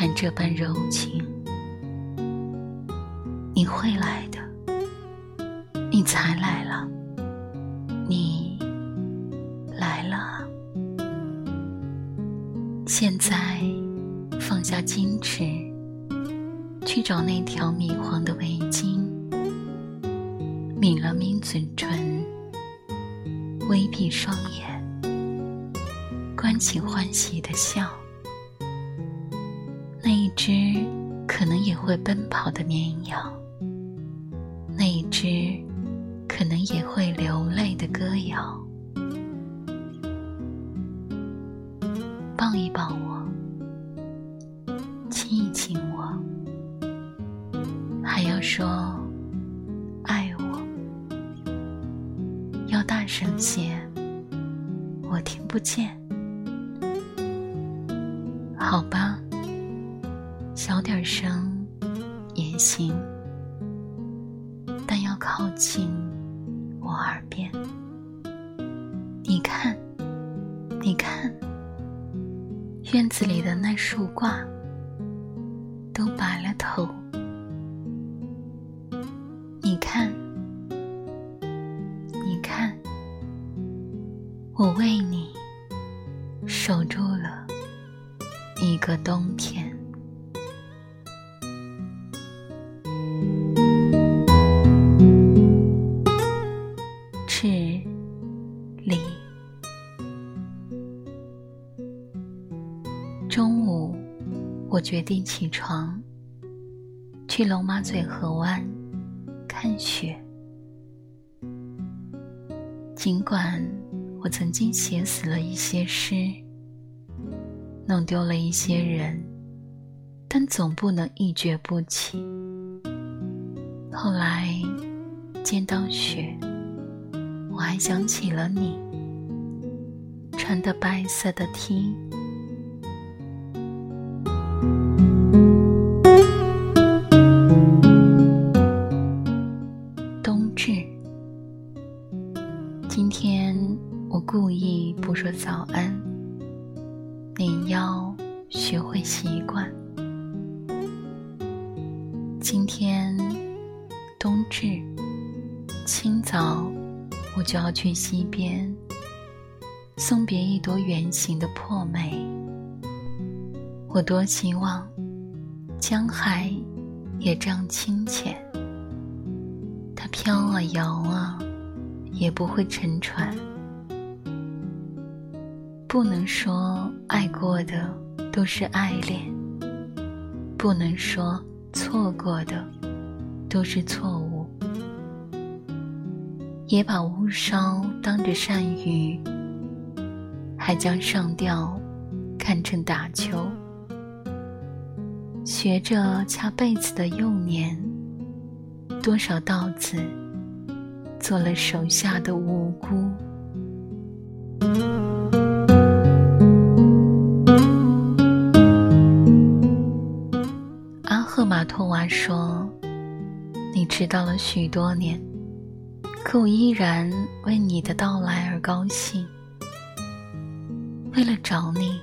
看这般柔情。你会来的你才来了你来了。现在放下矜持去找那条米黄的围巾抿了抿嘴唇微闭双眼关起欢喜的笑那一只可能也会奔跑的绵羊，那一只可能也会流泪的歌谣。抱一抱我，亲一亲我，还要说爱我，要大声些，我听不见。好吧，行，但要靠近我耳边。你看，你看。院子里的那树挂都白了头，你看，你看，我为你守住了一个冬天。我决定起床，去龙马嘴河湾看雪。尽管我曾经写死了一些诗，弄丢了一些人，但总不能一蹶不起。后来见到雪，我还想起了你，穿的白色的 T。你要学会习惯。今天冬至，清早我就要去溪边送别一朵圆形的破梅。我多希望江海也这样清浅，它飘啊摇啊，也不会沉船。不能说爱过的都是爱恋，不能说错过的都是错误，也把乌梢当着鳝鱼，还将上吊看成打球。学着掐被子的幼年，多少稻子做了手下的无辜。赫玛托娃说：“你迟到了许多年，可我依然为你的到来而高兴。为了找你。”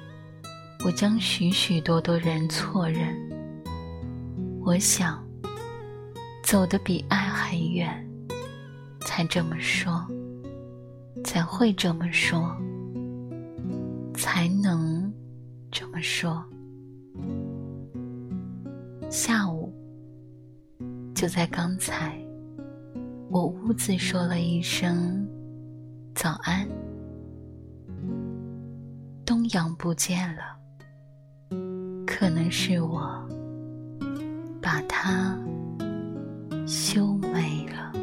我将许许多多人错认。我想，走得比爱还远，才这么说，才会这么说，才能这么说。下午，就在刚才，我兀自说了一声早安，东阳不见了。可能是我把它修没了。